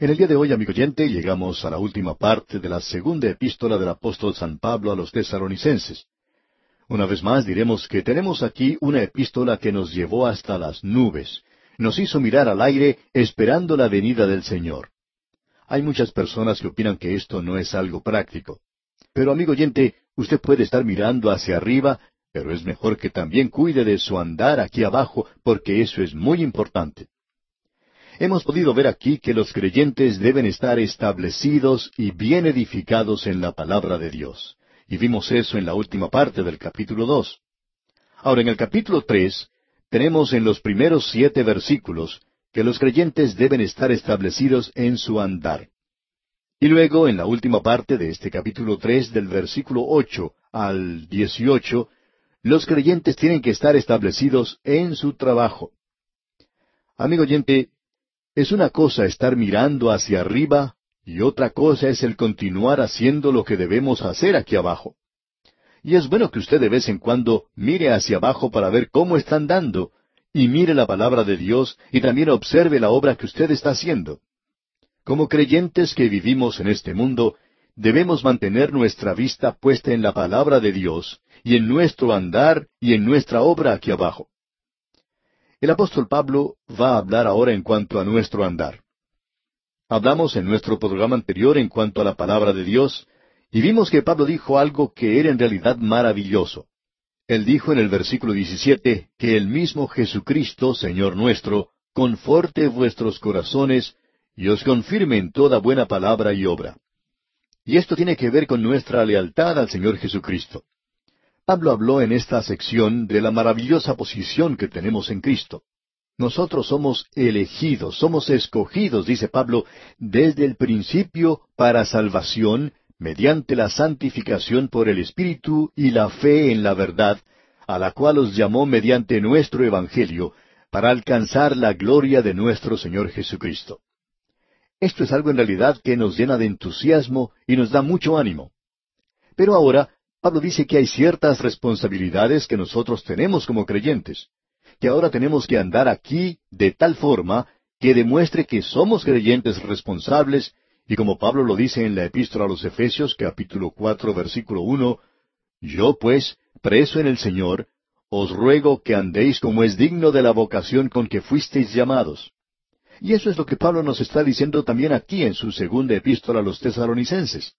En el día de hoy, amigo oyente, llegamos a la última parte de la segunda epístola del apóstol San Pablo a los tesaronicenses. Una vez más diremos que tenemos aquí una epístola que nos llevó hasta las nubes, nos hizo mirar al aire esperando la venida del Señor. Hay muchas personas que opinan que esto no es algo práctico. Pero amigo oyente, usted puede estar mirando hacia arriba, pero es mejor que también cuide de su andar aquí abajo, porque eso es muy importante. Hemos podido ver aquí que los creyentes deben estar establecidos y bien edificados en la palabra de Dios. Y vimos eso en la última parte del capítulo dos. Ahora, en el capítulo tres, tenemos en los primeros siete versículos que los creyentes deben estar establecidos en su andar. Y luego, en la última parte de este capítulo tres, del versículo ocho al dieciocho, los creyentes tienen que estar establecidos en su trabajo. Amigo oyente, es una cosa estar mirando hacia arriba y otra cosa es el continuar haciendo lo que debemos hacer aquí abajo. Y es bueno que usted de vez en cuando mire hacia abajo para ver cómo están dando, y mire la palabra de Dios y también observe la obra que usted está haciendo. Como creyentes que vivimos en este mundo, debemos mantener nuestra vista puesta en la palabra de Dios y en nuestro andar y en nuestra obra aquí abajo. El apóstol Pablo va a hablar ahora en cuanto a nuestro andar. Hablamos en nuestro programa anterior en cuanto a la palabra de Dios, y vimos que Pablo dijo algo que era en realidad maravilloso. Él dijo en el versículo 17 que el mismo Jesucristo, Señor nuestro, conforte vuestros corazones y os confirme en toda buena palabra y obra. Y esto tiene que ver con nuestra lealtad al Señor Jesucristo. Pablo habló en esta sección de la maravillosa posición que tenemos en Cristo. Nosotros somos elegidos, somos escogidos, dice Pablo, desde el principio para salvación, mediante la santificación por el Espíritu y la fe en la verdad, a la cual os llamó mediante nuestro Evangelio, para alcanzar la gloria de nuestro Señor Jesucristo. Esto es algo en realidad que nos llena de entusiasmo y nos da mucho ánimo. Pero ahora Pablo dice que hay ciertas responsabilidades que nosotros tenemos como creyentes, que ahora tenemos que andar aquí de tal forma que demuestre que somos creyentes responsables, y como Pablo lo dice en la epístola a los Efesios capítulo cuatro versículo uno, Yo pues, preso en el Señor, os ruego que andéis como es digno de la vocación con que fuisteis llamados. Y eso es lo que Pablo nos está diciendo también aquí en su segunda epístola a los tesalonicenses.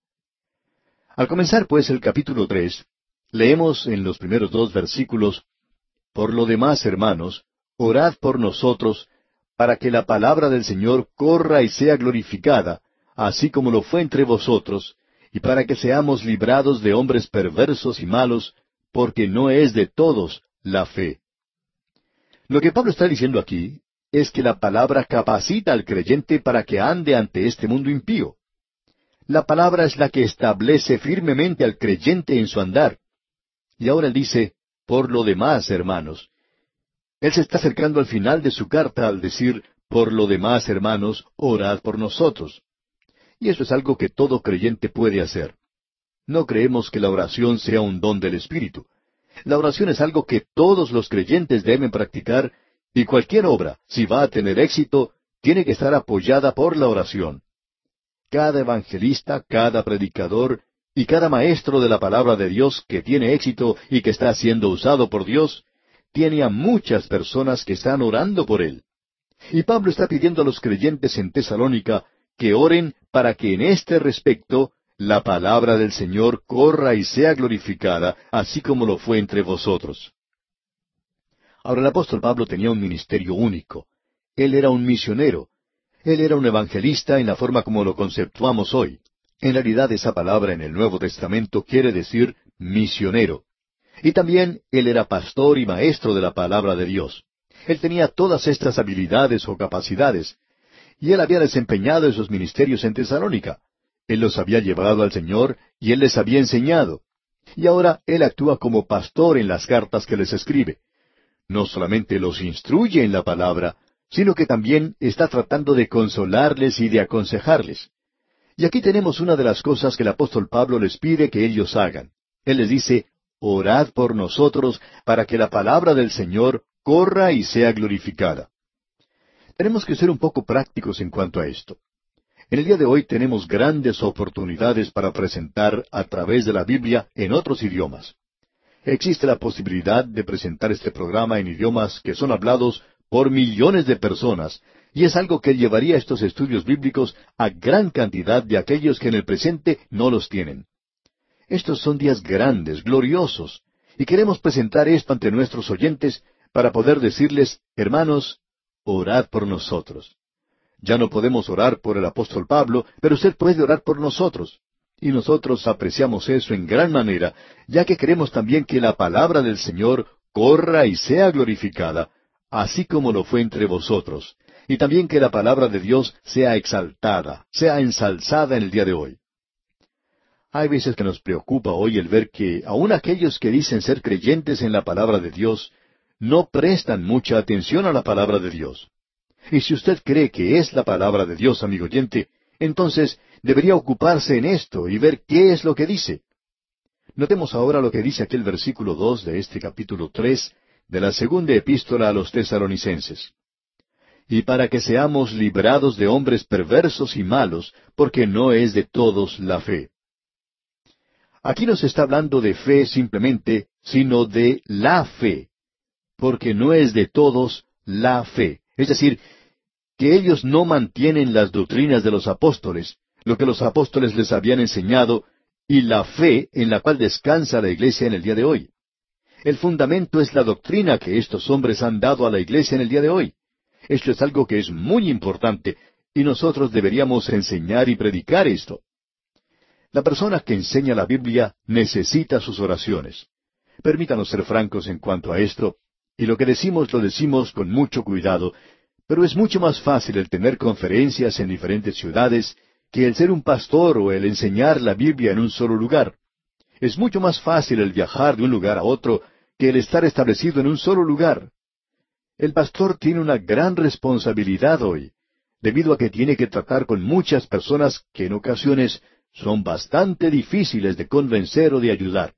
Al comenzar pues el capítulo tres, leemos en los primeros dos versículos, Por lo demás, hermanos, orad por nosotros, para que la palabra del Señor corra y sea glorificada, así como lo fue entre vosotros, y para que seamos librados de hombres perversos y malos, porque no es de todos la fe. Lo que Pablo está diciendo aquí es que la palabra capacita al creyente para que ande ante este mundo impío. La palabra es la que establece firmemente al creyente en su andar. Y ahora él dice, por lo demás, hermanos. Él se está acercando al final de su carta al decir, por lo demás, hermanos, orad por nosotros. Y eso es algo que todo creyente puede hacer. No creemos que la oración sea un don del Espíritu. La oración es algo que todos los creyentes deben practicar, y cualquier obra, si va a tener éxito, tiene que estar apoyada por la oración cada evangelista, cada predicador y cada maestro de la palabra de Dios que tiene éxito y que está siendo usado por Dios, tiene a muchas personas que están orando por él. Y Pablo está pidiendo a los creyentes en Tesalónica que oren para que en este respecto la palabra del Señor corra y sea glorificada, así como lo fue entre vosotros. Ahora el apóstol Pablo tenía un ministerio único. Él era un misionero, él era un evangelista en la forma como lo conceptuamos hoy. En realidad esa palabra en el Nuevo Testamento quiere decir misionero. Y también él era pastor y maestro de la palabra de Dios. Él tenía todas estas habilidades o capacidades, y él había desempeñado esos ministerios en Tesalónica. Él los había llevado al Señor y él les había enseñado. Y ahora él actúa como pastor en las cartas que les escribe. No solamente los instruye en la palabra, sino que también está tratando de consolarles y de aconsejarles. Y aquí tenemos una de las cosas que el apóstol Pablo les pide que ellos hagan. Él les dice, orad por nosotros para que la palabra del Señor corra y sea glorificada. Tenemos que ser un poco prácticos en cuanto a esto. En el día de hoy tenemos grandes oportunidades para presentar a través de la Biblia en otros idiomas. Existe la posibilidad de presentar este programa en idiomas que son hablados por millones de personas, y es algo que llevaría estos estudios bíblicos a gran cantidad de aquellos que en el presente no los tienen. Estos son días grandes, gloriosos, y queremos presentar esto ante nuestros oyentes para poder decirles, hermanos, orad por nosotros. Ya no podemos orar por el apóstol Pablo, pero usted puede orar por nosotros. Y nosotros apreciamos eso en gran manera, ya que queremos también que la palabra del Señor corra y sea glorificada, así como lo fue entre vosotros, y también que la palabra de Dios sea exaltada, sea ensalzada en el día de hoy. Hay veces que nos preocupa hoy el ver que aun aquellos que dicen ser creyentes en la palabra de Dios no prestan mucha atención a la palabra de Dios. Y si usted cree que es la palabra de Dios, amigo oyente, entonces debería ocuparse en esto y ver qué es lo que dice. Notemos ahora lo que dice aquel versículo dos de este capítulo tres de la segunda epístola a los tesaronicenses. Y para que seamos librados de hombres perversos y malos, porque no es de todos la fe. Aquí no se está hablando de fe simplemente, sino de la fe, porque no es de todos la fe. Es decir, que ellos no mantienen las doctrinas de los apóstoles, lo que los apóstoles les habían enseñado, y la fe en la cual descansa la iglesia en el día de hoy. El fundamento es la doctrina que estos hombres han dado a la iglesia en el día de hoy. Esto es algo que es muy importante, y nosotros deberíamos enseñar y predicar esto. La persona que enseña la Biblia necesita sus oraciones. Permítanos ser francos en cuanto a esto, y lo que decimos lo decimos con mucho cuidado, pero es mucho más fácil el tener conferencias en diferentes ciudades que el ser un pastor o el enseñar la Biblia en un solo lugar. Es mucho más fácil el viajar de un lugar a otro que el estar establecido en un solo lugar. El pastor tiene una gran responsabilidad hoy, debido a que tiene que tratar con muchas personas que en ocasiones son bastante difíciles de convencer o de ayudar.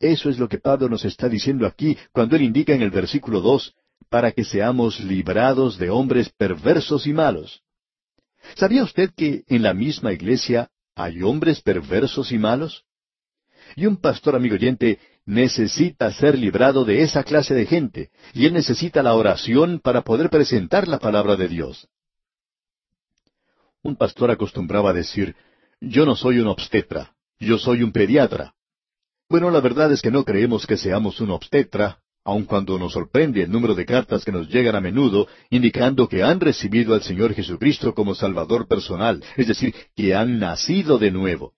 Eso es lo que Pablo nos está diciendo aquí cuando él indica en el versículo dos, para que seamos librados de hombres perversos y malos. ¿Sabía usted que en la misma iglesia hay hombres perversos y malos? Y un pastor amigo oyente necesita ser librado de esa clase de gente, y él necesita la oración para poder presentar la palabra de Dios. Un pastor acostumbraba a decir, yo no soy un obstetra, yo soy un pediatra. Bueno, la verdad es que no creemos que seamos un obstetra, aun cuando nos sorprende el número de cartas que nos llegan a menudo indicando que han recibido al Señor Jesucristo como Salvador personal, es decir, que han nacido de nuevo.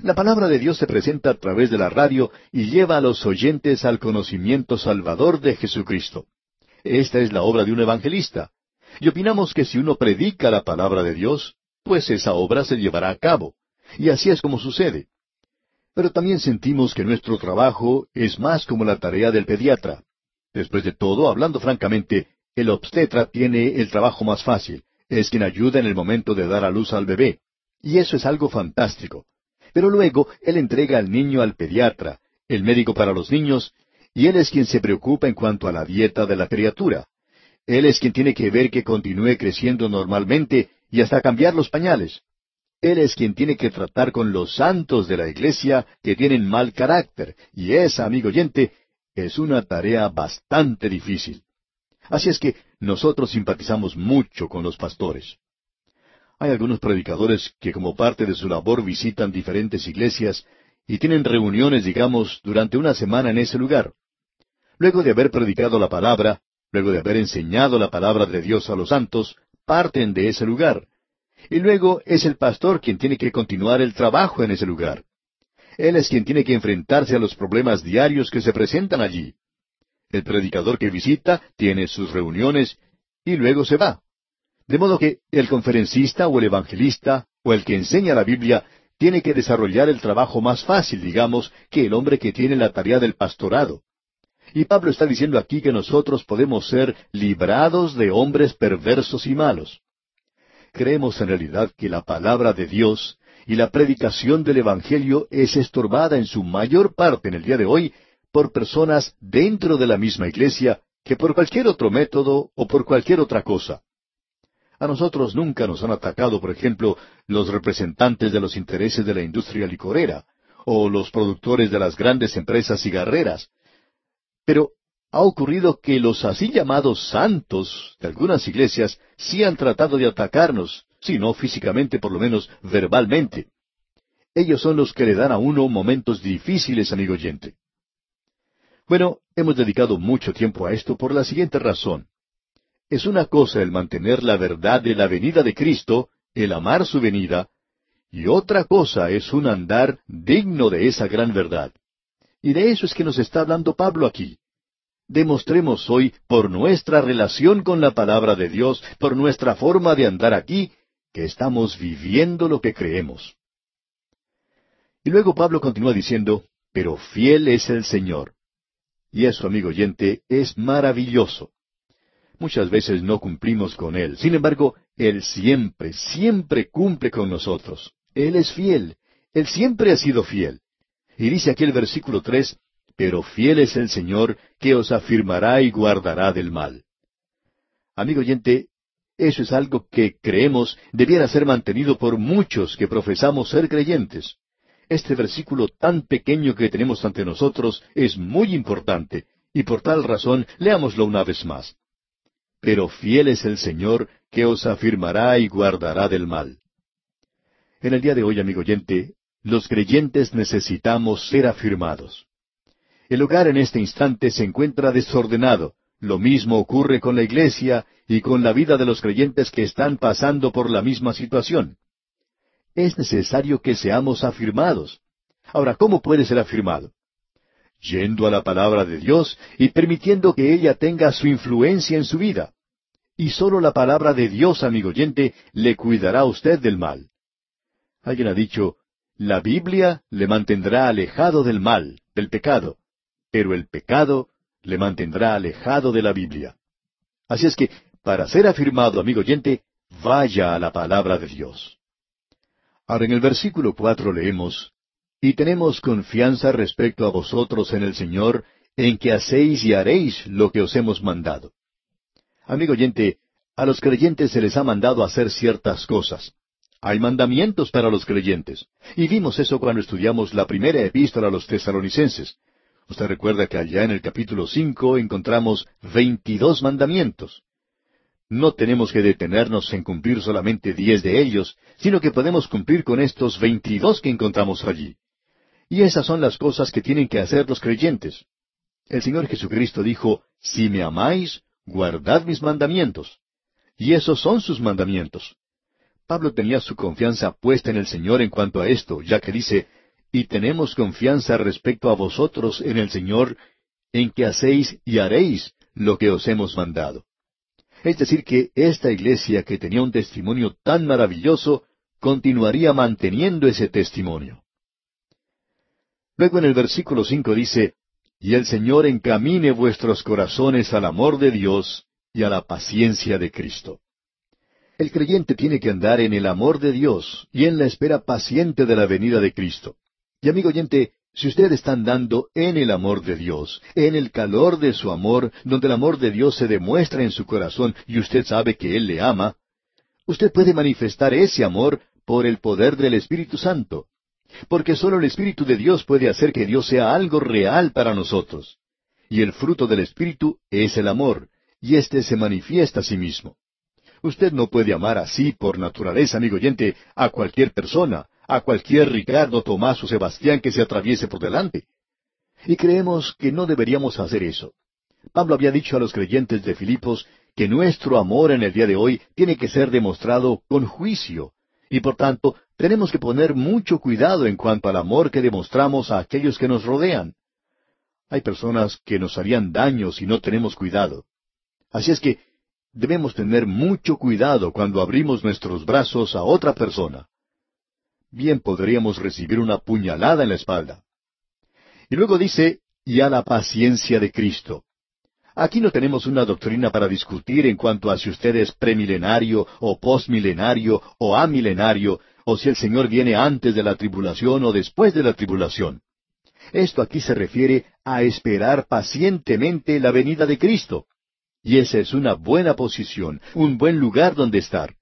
La palabra de Dios se presenta a través de la radio y lleva a los oyentes al conocimiento salvador de Jesucristo. Esta es la obra de un evangelista. Y opinamos que si uno predica la palabra de Dios, pues esa obra se llevará a cabo. Y así es como sucede. Pero también sentimos que nuestro trabajo es más como la tarea del pediatra. Después de todo, hablando francamente, el obstetra tiene el trabajo más fácil. Es quien ayuda en el momento de dar a luz al bebé. Y eso es algo fantástico. Pero luego él entrega al niño al pediatra, el médico para los niños, y él es quien se preocupa en cuanto a la dieta de la criatura. Él es quien tiene que ver que continúe creciendo normalmente y hasta cambiar los pañales. Él es quien tiene que tratar con los santos de la iglesia que tienen mal carácter, y esa, amigo oyente, es una tarea bastante difícil. Así es que nosotros simpatizamos mucho con los pastores. Hay algunos predicadores que como parte de su labor visitan diferentes iglesias y tienen reuniones, digamos, durante una semana en ese lugar. Luego de haber predicado la palabra, luego de haber enseñado la palabra de Dios a los santos, parten de ese lugar y luego es el pastor quien tiene que continuar el trabajo en ese lugar. Él es quien tiene que enfrentarse a los problemas diarios que se presentan allí. El predicador que visita tiene sus reuniones y luego se va. De modo que el conferencista o el evangelista o el que enseña la Biblia tiene que desarrollar el trabajo más fácil, digamos, que el hombre que tiene la tarea del pastorado. Y Pablo está diciendo aquí que nosotros podemos ser librados de hombres perversos y malos creemos en realidad que la palabra de Dios y la predicación del Evangelio es estorbada en su mayor parte en el día de hoy por personas dentro de la misma iglesia que por cualquier otro método o por cualquier otra cosa. A nosotros nunca nos han atacado, por ejemplo, los representantes de los intereses de la industria licorera, o los productores de las grandes empresas cigarreras. Pero ha ocurrido que los así llamados santos de algunas iglesias sí han tratado de atacarnos, si no físicamente, por lo menos verbalmente. Ellos son los que le dan a uno momentos difíciles, amigo oyente. Bueno, hemos dedicado mucho tiempo a esto por la siguiente razón. Es una cosa el mantener la verdad de la venida de Cristo, el amar su venida, y otra cosa es un andar digno de esa gran verdad. Y de eso es que nos está hablando Pablo aquí. Demostremos hoy, por nuestra relación con la palabra de Dios, por nuestra forma de andar aquí, que estamos viviendo lo que creemos. Y luego Pablo continúa diciendo, pero fiel es el Señor. Y eso, amigo oyente, es maravilloso. Muchas veces no cumplimos con Él. Sin embargo, Él siempre, siempre cumple con nosotros. Él es fiel. Él siempre ha sido fiel. Y dice aquí el versículo tres, pero fiel es el Señor que os afirmará y guardará del mal. Amigo oyente, eso es algo que creemos debiera ser mantenido por muchos que profesamos ser creyentes. Este versículo tan pequeño que tenemos ante nosotros es muy importante, y por tal razón leámoslo una vez más pero fiel es el Señor que os afirmará y guardará del mal. En el día de hoy, amigo oyente, los creyentes necesitamos ser afirmados. El hogar en este instante se encuentra desordenado. Lo mismo ocurre con la iglesia y con la vida de los creyentes que están pasando por la misma situación. Es necesario que seamos afirmados. Ahora, ¿cómo puede ser afirmado? Yendo a la palabra de Dios y permitiendo que ella tenga su influencia en su vida. Y sólo la palabra de Dios, amigo oyente, le cuidará a usted del mal. Alguien ha dicho, la Biblia le mantendrá alejado del mal, del pecado, pero el pecado le mantendrá alejado de la Biblia. Así es que, para ser afirmado, amigo oyente, vaya a la palabra de Dios. Ahora en el versículo cuatro leemos, y tenemos confianza respecto a vosotros en el Señor, en que hacéis y haréis lo que os hemos mandado. Amigo oyente, a los creyentes se les ha mandado hacer ciertas cosas. Hay mandamientos para los creyentes. Y vimos eso cuando estudiamos la primera epístola a los tesalonicenses. Usted recuerda que allá en el capítulo cinco encontramos veintidós mandamientos. No tenemos que detenernos en cumplir solamente diez de ellos, sino que podemos cumplir con estos veintidós que encontramos allí. Y esas son las cosas que tienen que hacer los creyentes. El Señor Jesucristo dijo, Si me amáis, guardad mis mandamientos. Y esos son sus mandamientos. Pablo tenía su confianza puesta en el Señor en cuanto a esto, ya que dice, y tenemos confianza respecto a vosotros en el Señor, en que hacéis y haréis lo que os hemos mandado. Es decir, que esta iglesia que tenía un testimonio tan maravilloso, continuaría manteniendo ese testimonio. Luego en el versículo cinco dice, Y el Señor encamine vuestros corazones al amor de Dios y a la paciencia de Cristo. El creyente tiene que andar en el amor de Dios y en la espera paciente de la venida de Cristo. Y amigo oyente, si usted está andando en el amor de Dios, en el calor de su amor, donde el amor de Dios se demuestra en su corazón y usted sabe que Él le ama, usted puede manifestar ese amor por el poder del Espíritu Santo porque sólo el Espíritu de Dios puede hacer que Dios sea algo real para nosotros. Y el fruto del Espíritu es el amor, y éste se manifiesta a sí mismo. Usted no puede amar así por naturaleza, amigo oyente, a cualquier persona, a cualquier Ricardo, Tomás o Sebastián que se atraviese por delante. Y creemos que no deberíamos hacer eso. Pablo había dicho a los creyentes de Filipos que nuestro amor en el día de hoy tiene que ser demostrado con juicio, y por tanto tenemos que poner mucho cuidado en cuanto al amor que demostramos a aquellos que nos rodean. Hay personas que nos harían daño si no tenemos cuidado. Así es que debemos tener mucho cuidado cuando abrimos nuestros brazos a otra persona. Bien podríamos recibir una puñalada en la espalda. Y luego dice, y a la paciencia de Cristo. Aquí no tenemos una doctrina para discutir en cuanto a si usted es premilenario o postmilenario o amilenario, o si el Señor viene antes de la tribulación o después de la tribulación. Esto aquí se refiere a esperar pacientemente la venida de Cristo. Y esa es una buena posición, un buen lugar donde estar.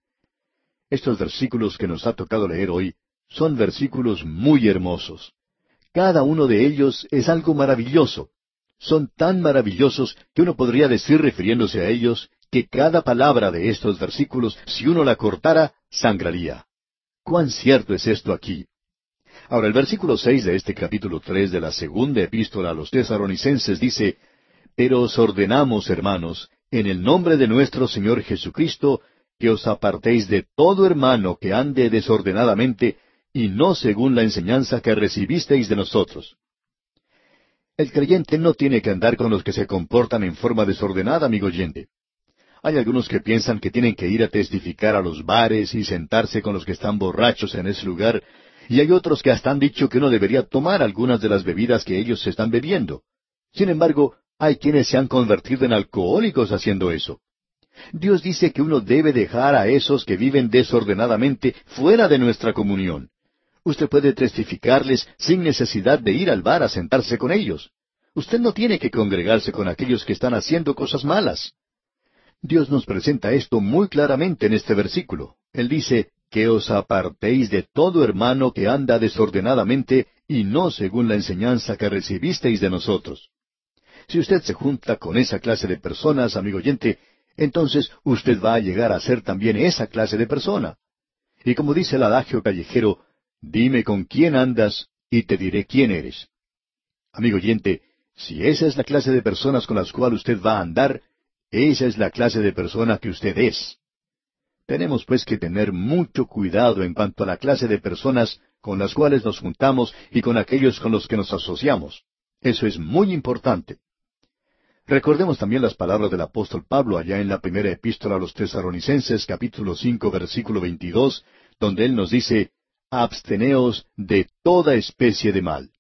Estos versículos que nos ha tocado leer hoy son versículos muy hermosos. Cada uno de ellos es algo maravilloso. Son tan maravillosos que uno podría decir refiriéndose a ellos que cada palabra de estos versículos, si uno la cortara, sangraría. ¿Cuán cierto es esto aquí? Ahora, el versículo seis de este capítulo tres de la segunda epístola a los tesaronicenses dice, Pero os ordenamos, hermanos, en el nombre de nuestro Señor Jesucristo, que os apartéis de todo hermano que ande desordenadamente, y no según la enseñanza que recibisteis de nosotros. El creyente no tiene que andar con los que se comportan en forma desordenada, amigo oyente. Hay algunos que piensan que tienen que ir a testificar a los bares y sentarse con los que están borrachos en ese lugar, y hay otros que hasta han dicho que uno debería tomar algunas de las bebidas que ellos están bebiendo. Sin embargo, hay quienes se han convertido en alcohólicos haciendo eso. Dios dice que uno debe dejar a esos que viven desordenadamente fuera de nuestra comunión. Usted puede testificarles sin necesidad de ir al bar a sentarse con ellos. Usted no tiene que congregarse con aquellos que están haciendo cosas malas. Dios nos presenta esto muy claramente en este versículo. Él dice, que os apartéis de todo hermano que anda desordenadamente y no según la enseñanza que recibisteis de nosotros. Si usted se junta con esa clase de personas, amigo oyente, entonces usted va a llegar a ser también esa clase de persona. Y como dice el adagio callejero, Dime con quién andas y te diré quién eres. Amigo oyente, si esa es la clase de personas con las cuales usted va a andar, esa es la clase de persona que usted es. Tenemos pues que tener mucho cuidado en cuanto a la clase de personas con las cuales nos juntamos y con aquellos con los que nos asociamos. Eso es muy importante. Recordemos también las palabras del apóstol Pablo allá en la primera epístola a los tesaronicenses capítulo cinco versículo veintidós, donde él nos dice, absteneos de toda especie de mal.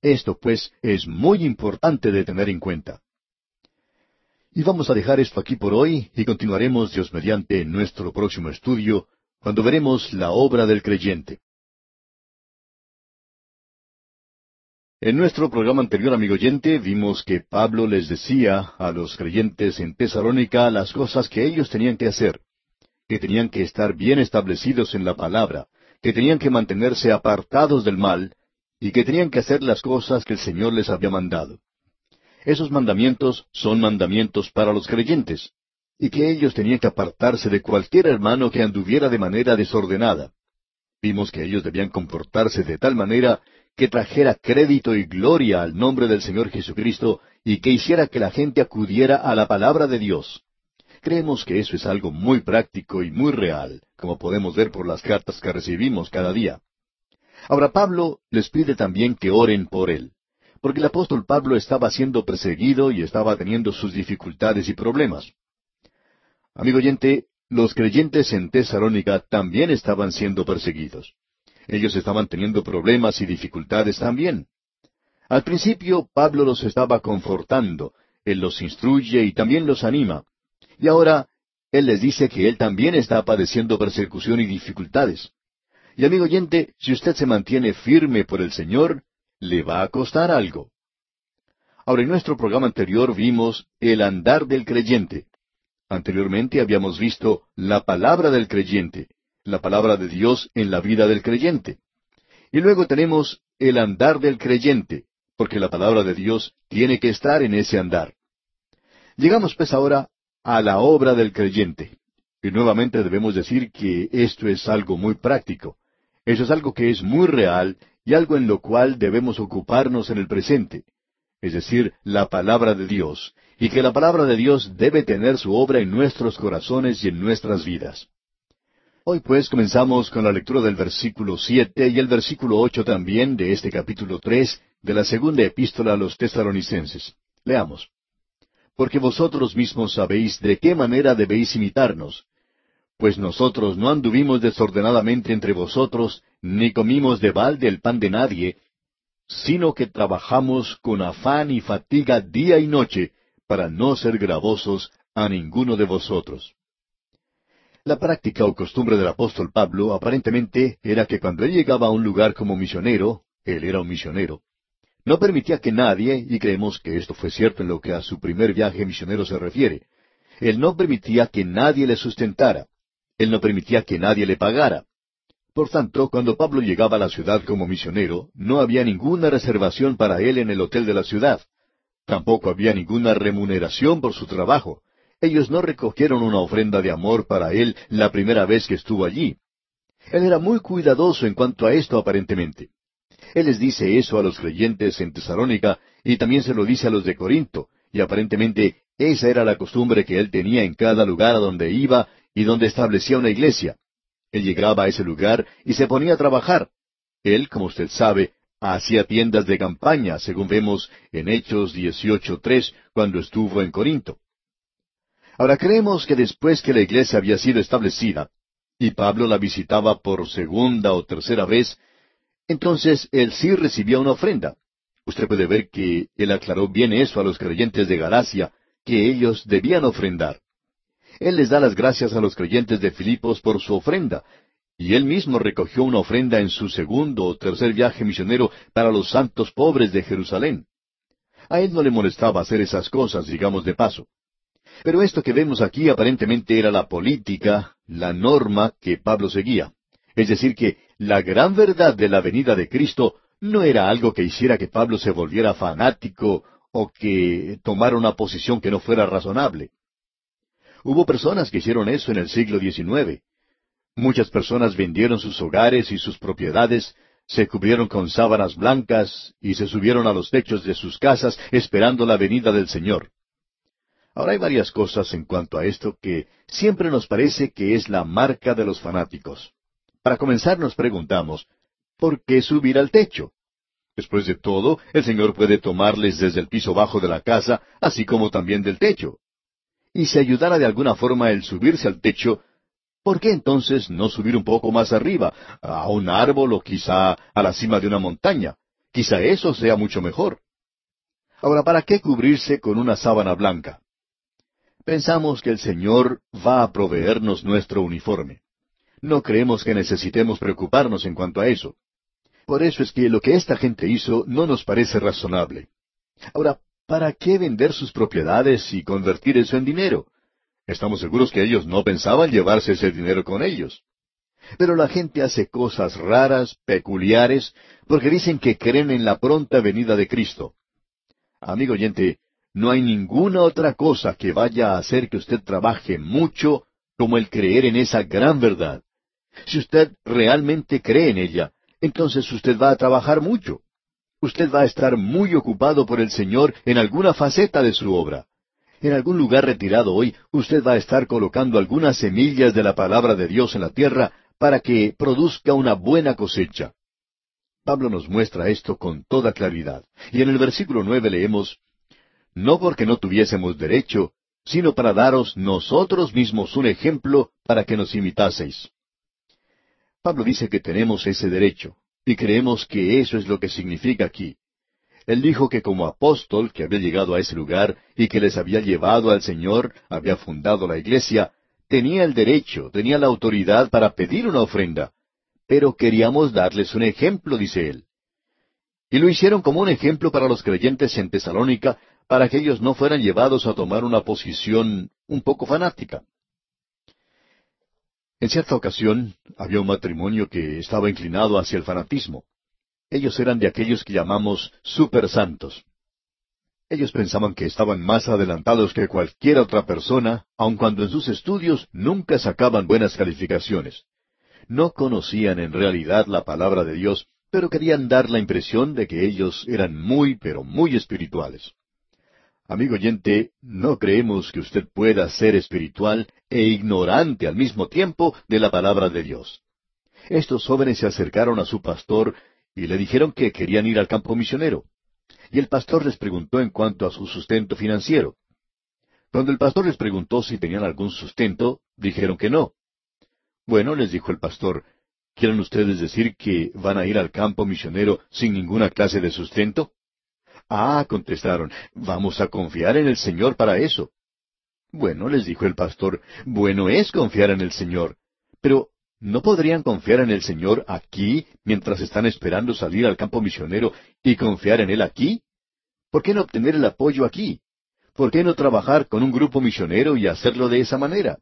Esto, pues, es muy importante de tener en cuenta. Y vamos a dejar esto aquí por hoy y continuaremos, Dios mediante, nuestro próximo estudio, cuando veremos la obra del creyente. En nuestro programa anterior, amigo oyente, vimos que Pablo les decía a los creyentes en Tesalónica las cosas que ellos tenían que hacer, que tenían que estar bien establecidos en la palabra, que tenían que mantenerse apartados del mal y que tenían que hacer las cosas que el Señor les había mandado. Esos mandamientos son mandamientos para los creyentes, y que ellos tenían que apartarse de cualquier hermano que anduviera de manera desordenada. Vimos que ellos debían comportarse de tal manera que trajera crédito y gloria al nombre del Señor Jesucristo y que hiciera que la gente acudiera a la palabra de Dios. Creemos que eso es algo muy práctico y muy real, como podemos ver por las cartas que recibimos cada día. Ahora Pablo les pide también que oren por él, porque el apóstol Pablo estaba siendo perseguido y estaba teniendo sus dificultades y problemas. Amigo oyente, los creyentes en Tesalónica también estaban siendo perseguidos. Ellos estaban teniendo problemas y dificultades también. Al principio Pablo los estaba confortando, él los instruye y también los anima, y ahora Él les dice que Él también está padeciendo persecución y dificultades. Y amigo oyente, si usted se mantiene firme por el Señor, le va a costar algo. Ahora, en nuestro programa anterior vimos el andar del creyente. Anteriormente habíamos visto la palabra del creyente, la palabra de Dios en la vida del creyente. Y luego tenemos el andar del creyente, porque la palabra de Dios tiene que estar en ese andar. Llegamos pues ahora a la obra del creyente. Y nuevamente debemos decir que esto es algo muy práctico. Eso es algo que es muy real y algo en lo cual debemos ocuparnos en el presente. Es decir, la palabra de Dios. Y que la palabra de Dios debe tener su obra en nuestros corazones y en nuestras vidas. Hoy pues comenzamos con la lectura del versículo siete y el versículo ocho también de este capítulo tres de la segunda epístola a los tesalonicenses. Leamos porque vosotros mismos sabéis de qué manera debéis imitarnos. Pues nosotros no anduvimos desordenadamente entre vosotros, ni comimos de balde el pan de nadie, sino que trabajamos con afán y fatiga día y noche, para no ser gravosos a ninguno de vosotros. La práctica o costumbre del apóstol Pablo aparentemente era que cuando él llegaba a un lugar como misionero, él era un misionero, no permitía que nadie, y creemos que esto fue cierto en lo que a su primer viaje misionero se refiere, Él no permitía que nadie le sustentara. Él no permitía que nadie le pagara. Por tanto, cuando Pablo llegaba a la ciudad como misionero, no había ninguna reservación para él en el hotel de la ciudad. Tampoco había ninguna remuneración por su trabajo. Ellos no recogieron una ofrenda de amor para él la primera vez que estuvo allí. Él era muy cuidadoso en cuanto a esto aparentemente. Él les dice eso a los creyentes en Tesalónica y también se lo dice a los de Corinto, y aparentemente esa era la costumbre que él tenía en cada lugar a donde iba y donde establecía una iglesia. Él llegaba a ese lugar y se ponía a trabajar. Él, como usted sabe, hacía tiendas de campaña, según vemos en Hechos 18.3, cuando estuvo en Corinto. Ahora creemos que después que la iglesia había sido establecida, y Pablo la visitaba por segunda o tercera vez, entonces él sí recibía una ofrenda. Usted puede ver que él aclaró bien eso a los creyentes de Galacia, que ellos debían ofrendar. Él les da las gracias a los creyentes de Filipos por su ofrenda, y él mismo recogió una ofrenda en su segundo o tercer viaje misionero para los santos pobres de Jerusalén. A él no le molestaba hacer esas cosas, digamos de paso. Pero esto que vemos aquí aparentemente era la política, la norma que Pablo seguía. Es decir, que la gran verdad de la venida de Cristo no era algo que hiciera que Pablo se volviera fanático o que tomara una posición que no fuera razonable. Hubo personas que hicieron eso en el siglo XIX. Muchas personas vendieron sus hogares y sus propiedades, se cubrieron con sábanas blancas y se subieron a los techos de sus casas esperando la venida del Señor. Ahora hay varias cosas en cuanto a esto que siempre nos parece que es la marca de los fanáticos. Para comenzar nos preguntamos, ¿por qué subir al techo? Después de todo, el Señor puede tomarles desde el piso bajo de la casa, así como también del techo. Y si ayudara de alguna forma el subirse al techo, ¿por qué entonces no subir un poco más arriba, a un árbol o quizá a la cima de una montaña? Quizá eso sea mucho mejor. Ahora, ¿para qué cubrirse con una sábana blanca? Pensamos que el Señor va a proveernos nuestro uniforme. No creemos que necesitemos preocuparnos en cuanto a eso. Por eso es que lo que esta gente hizo no nos parece razonable. Ahora, ¿para qué vender sus propiedades y convertir eso en dinero? Estamos seguros que ellos no pensaban llevarse ese dinero con ellos. Pero la gente hace cosas raras, peculiares, porque dicen que creen en la pronta venida de Cristo. Amigo oyente, no hay ninguna otra cosa que vaya a hacer que usted trabaje mucho como el creer en esa gran verdad. Si usted realmente cree en ella, entonces usted va a trabajar mucho. Usted va a estar muy ocupado por el Señor en alguna faceta de su obra. En algún lugar retirado hoy, usted va a estar colocando algunas semillas de la palabra de Dios en la tierra para que produzca una buena cosecha. Pablo nos muestra esto con toda claridad. Y en el versículo nueve leemos, No porque no tuviésemos derecho, sino para daros nosotros mismos un ejemplo para que nos imitaseis. Pablo dice que tenemos ese derecho, y creemos que eso es lo que significa aquí. Él dijo que como apóstol que había llegado a ese lugar y que les había llevado al Señor, había fundado la iglesia, tenía el derecho, tenía la autoridad para pedir una ofrenda. Pero queríamos darles un ejemplo, dice él. Y lo hicieron como un ejemplo para los creyentes en Tesalónica, para que ellos no fueran llevados a tomar una posición un poco fanática. En cierta ocasión había un matrimonio que estaba inclinado hacia el fanatismo. Ellos eran de aquellos que llamamos super santos. Ellos pensaban que estaban más adelantados que cualquier otra persona, aun cuando en sus estudios nunca sacaban buenas calificaciones. No conocían en realidad la palabra de Dios, pero querían dar la impresión de que ellos eran muy, pero muy espirituales. Amigo oyente, no creemos que usted pueda ser espiritual e ignorante al mismo tiempo de la palabra de Dios. Estos jóvenes se acercaron a su pastor y le dijeron que querían ir al campo misionero. Y el pastor les preguntó en cuanto a su sustento financiero. Cuando el pastor les preguntó si tenían algún sustento, dijeron que no. Bueno, les dijo el pastor, ¿quieren ustedes decir que van a ir al campo misionero sin ninguna clase de sustento? Ah, contestaron, vamos a confiar en el Señor para eso. Bueno, les dijo el pastor, bueno es confiar en el Señor, pero ¿no podrían confiar en el Señor aquí mientras están esperando salir al campo misionero y confiar en Él aquí? ¿Por qué no obtener el apoyo aquí? ¿Por qué no trabajar con un grupo misionero y hacerlo de esa manera?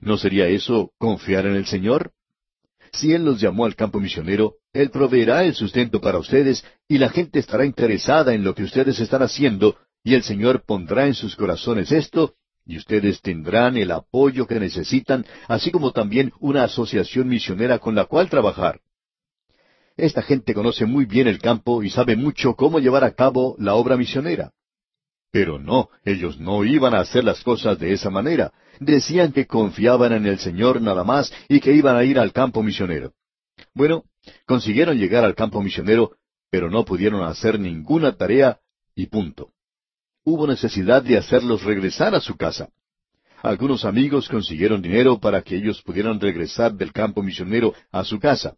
¿No sería eso confiar en el Señor? Si Él los llamó al campo misionero, Él proveerá el sustento para ustedes y la gente estará interesada en lo que ustedes están haciendo y el Señor pondrá en sus corazones esto y ustedes tendrán el apoyo que necesitan, así como también una asociación misionera con la cual trabajar. Esta gente conoce muy bien el campo y sabe mucho cómo llevar a cabo la obra misionera. Pero no, ellos no iban a hacer las cosas de esa manera. Decían que confiaban en el Señor nada más y que iban a ir al campo misionero. Bueno, consiguieron llegar al campo misionero, pero no pudieron hacer ninguna tarea y punto. Hubo necesidad de hacerlos regresar a su casa. Algunos amigos consiguieron dinero para que ellos pudieran regresar del campo misionero a su casa.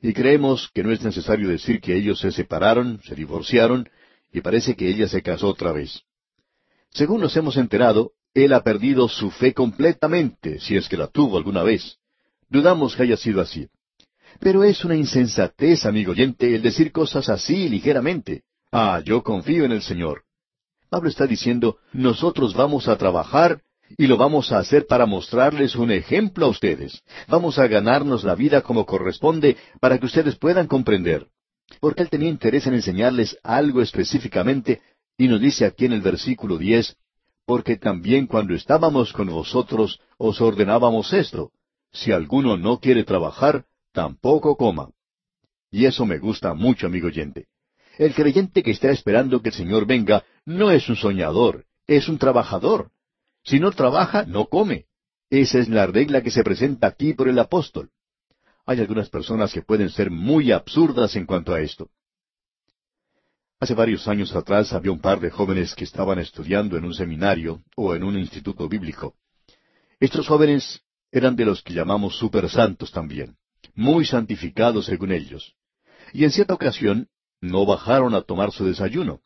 Y creemos que no es necesario decir que ellos se separaron, se divorciaron, y parece que ella se casó otra vez. Según nos hemos enterado, él ha perdido su fe completamente, si es que la tuvo alguna vez. Dudamos que haya sido así. Pero es una insensatez, amigo oyente, el decir cosas así ligeramente. Ah, yo confío en el Señor. Pablo está diciendo, nosotros vamos a trabajar y lo vamos a hacer para mostrarles un ejemplo a ustedes. Vamos a ganarnos la vida como corresponde para que ustedes puedan comprender porque él tenía interés en enseñarles algo específicamente, y nos dice aquí en el versículo diez, porque también cuando estábamos con vosotros os ordenábamos esto, si alguno no quiere trabajar, tampoco coma. Y eso me gusta mucho, amigo oyente. El creyente que está esperando que el Señor venga no es un soñador, es un trabajador. Si no trabaja, no come. Esa es la regla que se presenta aquí por el apóstol. Hay algunas personas que pueden ser muy absurdas en cuanto a esto. Hace varios años atrás había un par de jóvenes que estaban estudiando en un seminario o en un instituto bíblico. Estos jóvenes eran de los que llamamos supersantos también, muy santificados según ellos. Y en cierta ocasión no bajaron a tomar su desayuno,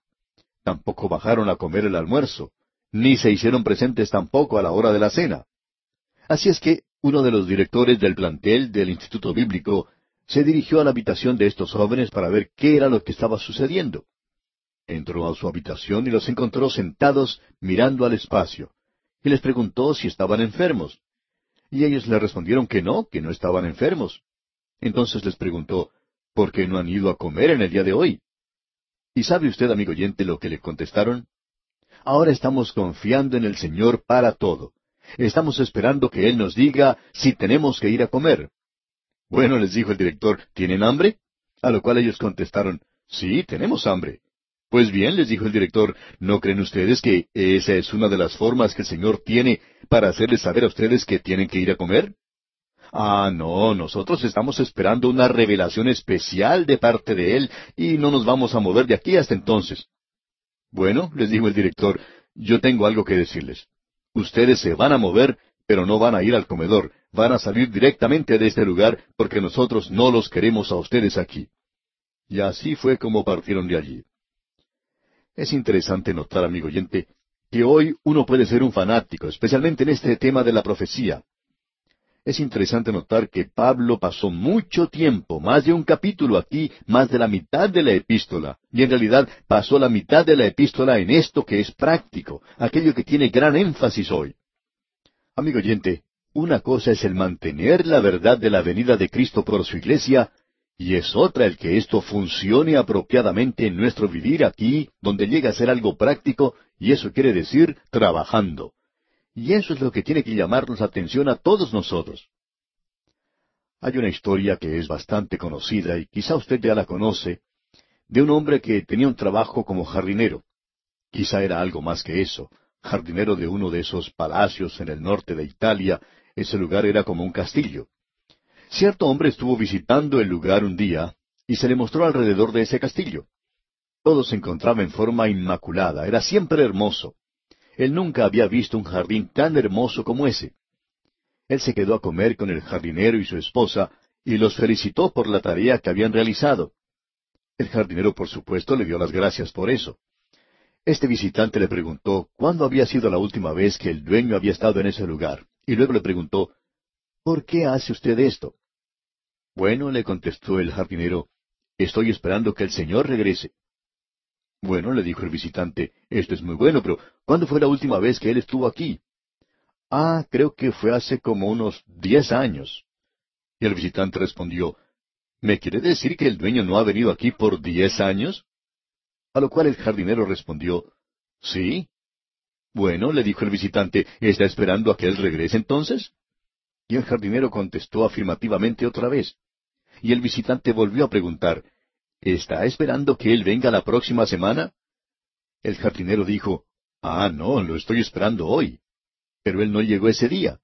tampoco bajaron a comer el almuerzo, ni se hicieron presentes tampoco a la hora de la cena. Así es que uno de los directores del plantel del Instituto Bíblico se dirigió a la habitación de estos jóvenes para ver qué era lo que estaba sucediendo. Entró a su habitación y los encontró sentados mirando al espacio, y les preguntó si estaban enfermos. Y ellos le respondieron que no, que no estaban enfermos. Entonces les preguntó, ¿por qué no han ido a comer en el día de hoy? ¿Y sabe usted, amigo oyente, lo que le contestaron? Ahora estamos confiando en el Señor para todo. Estamos esperando que Él nos diga si tenemos que ir a comer. Bueno, les dijo el director, ¿tienen hambre? A lo cual ellos contestaron, sí, tenemos hambre. Pues bien, les dijo el director, ¿no creen ustedes que esa es una de las formas que el Señor tiene para hacerles saber a ustedes que tienen que ir a comer? Ah, no, nosotros estamos esperando una revelación especial de parte de Él y no nos vamos a mover de aquí hasta entonces. Bueno, les dijo el director, yo tengo algo que decirles. Ustedes se van a mover, pero no van a ir al comedor, van a salir directamente de este lugar porque nosotros no los queremos a ustedes aquí. Y así fue como partieron de allí. Es interesante notar, amigo oyente, que hoy uno puede ser un fanático, especialmente en este tema de la profecía. Es interesante notar que Pablo pasó mucho tiempo, más de un capítulo aquí, más de la mitad de la epístola, y en realidad pasó la mitad de la epístola en esto que es práctico, aquello que tiene gran énfasis hoy. Amigo oyente, una cosa es el mantener la verdad de la venida de Cristo por su iglesia, y es otra el que esto funcione apropiadamente en nuestro vivir aquí, donde llega a ser algo práctico, y eso quiere decir trabajando. Y eso es lo que tiene que llamarnos la atención a todos nosotros. Hay una historia que es bastante conocida y quizá usted ya la conoce, de un hombre que tenía un trabajo como jardinero. Quizá era algo más que eso, jardinero de uno de esos palacios en el norte de Italia, ese lugar era como un castillo. Cierto hombre estuvo visitando el lugar un día y se le mostró alrededor de ese castillo. Todo se encontraba en forma inmaculada, era siempre hermoso. Él nunca había visto un jardín tan hermoso como ese. Él se quedó a comer con el jardinero y su esposa y los felicitó por la tarea que habían realizado. El jardinero, por supuesto, le dio las gracias por eso. Este visitante le preguntó cuándo había sido la última vez que el dueño había estado en ese lugar, y luego le preguntó, ¿Por qué hace usted esto? Bueno, le contestó el jardinero, estoy esperando que el Señor regrese. Bueno, le dijo el visitante, esto es muy bueno, pero ¿cuándo fue la última vez que él estuvo aquí? Ah, creo que fue hace como unos diez años. Y el visitante respondió, ¿Me quiere decir que el dueño no ha venido aquí por diez años? A lo cual el jardinero respondió, Sí. Bueno, le dijo el visitante, ¿está esperando a que él regrese entonces? Y el jardinero contestó afirmativamente otra vez. Y el visitante volvió a preguntar, ¿Está esperando que él venga la próxima semana? El jardinero dijo, Ah, no, lo estoy esperando hoy. Pero él no llegó ese día.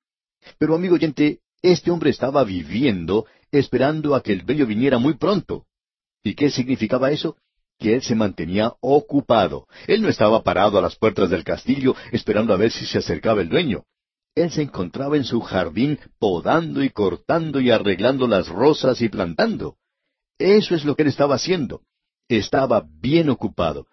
Pero amigo oyente, este hombre estaba viviendo esperando a que el dueño viniera muy pronto. ¿Y qué significaba eso? Que él se mantenía ocupado. Él no estaba parado a las puertas del castillo esperando a ver si se acercaba el dueño. Él se encontraba en su jardín podando y cortando y arreglando las rosas y plantando. Eso es lo que él estaba haciendo. Estaba bien ocupado.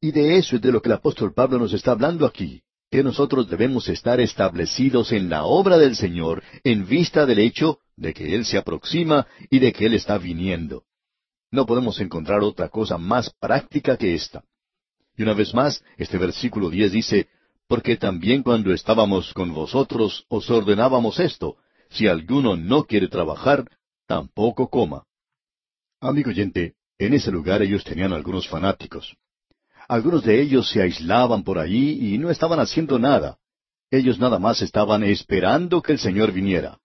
Y de eso es de lo que el apóstol Pablo nos está hablando aquí, que nosotros debemos estar establecidos en la obra del Señor en vista del hecho de que Él se aproxima y de que Él está viniendo. No podemos encontrar otra cosa más práctica que esta. Y una vez más, este versículo diez dice, porque también cuando estábamos con vosotros os ordenábamos esto, si alguno no quiere trabajar, tampoco coma. Amigo oyente, en ese lugar ellos tenían algunos fanáticos. Algunos de ellos se aislaban por allí y no estaban haciendo nada. Ellos nada más estaban esperando que el Señor viniera.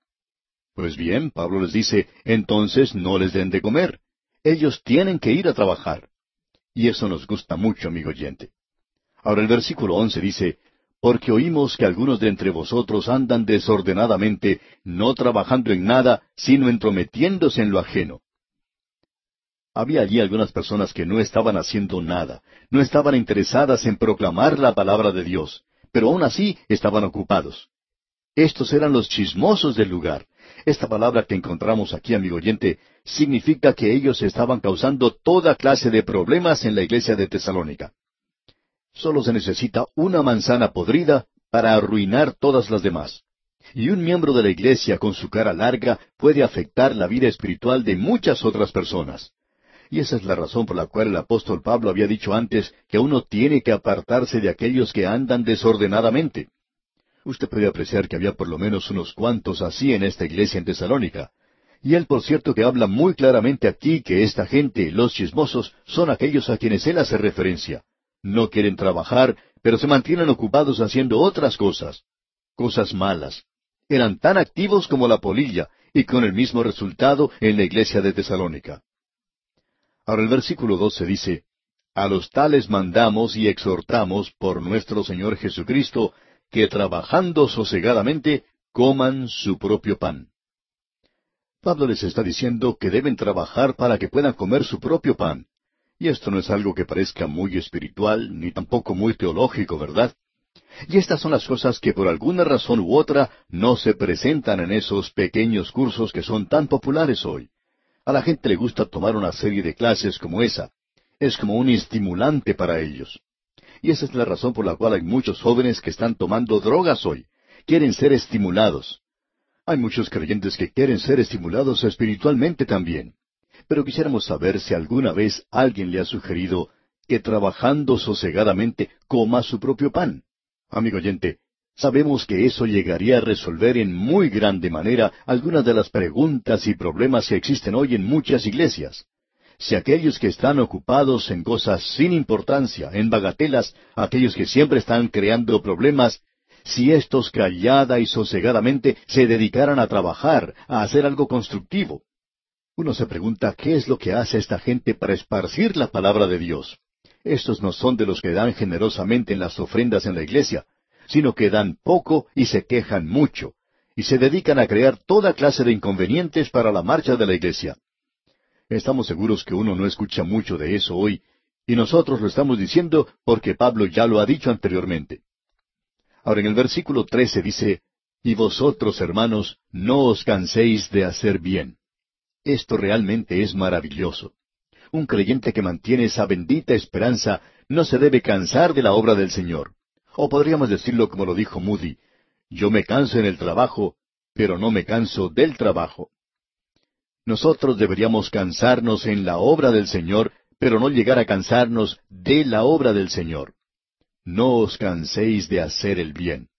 Pues bien, Pablo les dice, entonces no les den de comer. Ellos tienen que ir a trabajar. Y eso nos gusta mucho, amigo oyente. Ahora el versículo once dice, porque oímos que algunos de entre vosotros andan desordenadamente, no trabajando en nada, sino entrometiéndose en lo ajeno. Había allí algunas personas que no estaban haciendo nada, no estaban interesadas en proclamar la palabra de Dios, pero aún así estaban ocupados. Estos eran los chismosos del lugar. Esta palabra que encontramos aquí, amigo oyente, significa que ellos estaban causando toda clase de problemas en la iglesia de Tesalónica. Solo se necesita una manzana podrida para arruinar todas las demás. Y un miembro de la iglesia con su cara larga puede afectar la vida espiritual de muchas otras personas. Y esa es la razón por la cual el apóstol Pablo había dicho antes que uno tiene que apartarse de aquellos que andan desordenadamente. Usted puede apreciar que había por lo menos unos cuantos así en esta iglesia en Tesalónica. Y él, por cierto, que habla muy claramente aquí que esta gente, los chismosos, son aquellos a quienes él hace referencia. No quieren trabajar, pero se mantienen ocupados haciendo otras cosas. Cosas malas. Eran tan activos como la polilla, y con el mismo resultado en la iglesia de Tesalónica. Ahora el versículo 12 dice, A los tales mandamos y exhortamos por nuestro Señor Jesucristo, que trabajando sosegadamente coman su propio pan. Pablo les está diciendo que deben trabajar para que puedan comer su propio pan. Y esto no es algo que parezca muy espiritual, ni tampoco muy teológico, ¿verdad? Y estas son las cosas que por alguna razón u otra no se presentan en esos pequeños cursos que son tan populares hoy. A la gente le gusta tomar una serie de clases como esa. Es como un estimulante para ellos. Y esa es la razón por la cual hay muchos jóvenes que están tomando drogas hoy. Quieren ser estimulados. Hay muchos creyentes que quieren ser estimulados espiritualmente también. Pero quisiéramos saber si alguna vez alguien le ha sugerido que trabajando sosegadamente coma su propio pan. Amigo oyente, Sabemos que eso llegaría a resolver en muy grande manera algunas de las preguntas y problemas que existen hoy en muchas iglesias. Si aquellos que están ocupados en cosas sin importancia, en bagatelas, aquellos que siempre están creando problemas, si éstos callada y sosegadamente se dedicaran a trabajar, a hacer algo constructivo. Uno se pregunta qué es lo que hace esta gente para esparcir la palabra de Dios. Estos no son de los que dan generosamente en las ofrendas en la iglesia, sino que dan poco y se quejan mucho, y se dedican a crear toda clase de inconvenientes para la marcha de la iglesia. Estamos seguros que uno no escucha mucho de eso hoy, y nosotros lo estamos diciendo porque Pablo ya lo ha dicho anteriormente. Ahora en el versículo trece dice, Y vosotros, hermanos, no os canséis de hacer bien. Esto realmente es maravilloso. Un creyente que mantiene esa bendita esperanza no se debe cansar de la obra del Señor. O podríamos decirlo como lo dijo Moody, yo me canso en el trabajo, pero no me canso del trabajo. Nosotros deberíamos cansarnos en la obra del Señor, pero no llegar a cansarnos de la obra del Señor. No os canséis de hacer el bien.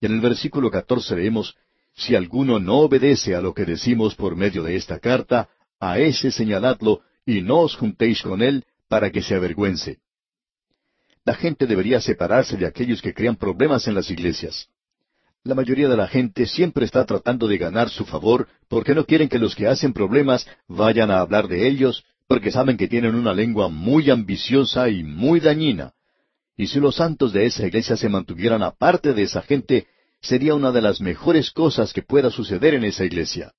Y en el versículo catorce leemos, Si alguno no obedece a lo que decimos por medio de esta carta, a ese señaladlo, y no os juntéis con él, para que se avergüence. La gente debería separarse de aquellos que crean problemas en las iglesias. La mayoría de la gente siempre está tratando de ganar su favor porque no quieren que los que hacen problemas vayan a hablar de ellos, porque saben que tienen una lengua muy ambiciosa y muy dañina. Y si los santos de esa iglesia se mantuvieran aparte de esa gente, sería una de las mejores cosas que pueda suceder en esa iglesia.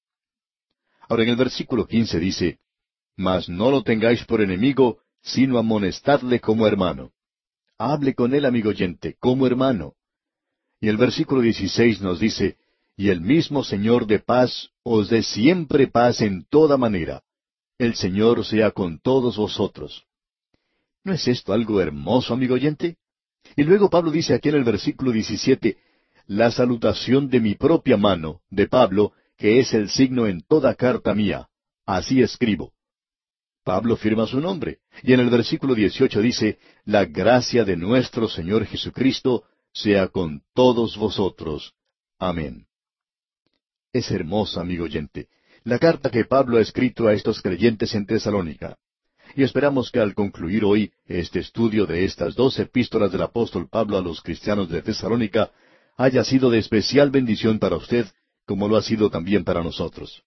Ahora en el versículo quince dice, Mas no lo tengáis por enemigo, sino amonestadle como hermano. Hable con él, amigo oyente, como hermano. Y el versículo 16 nos dice, Y el mismo Señor de paz os dé siempre paz en toda manera. El Señor sea con todos vosotros. ¿No es esto algo hermoso, amigo oyente? Y luego Pablo dice aquí en el versículo 17, La salutación de mi propia mano, de Pablo, que es el signo en toda carta mía. Así escribo. Pablo firma su nombre. Y en el versículo 18 dice, La gracia de nuestro Señor Jesucristo sea con todos vosotros. Amén. Es hermosa, amigo oyente, la carta que Pablo ha escrito a estos creyentes en Tesalónica. Y esperamos que al concluir hoy este estudio de estas dos epístolas del apóstol Pablo a los cristianos de Tesalónica haya sido de especial bendición para usted, como lo ha sido también para nosotros.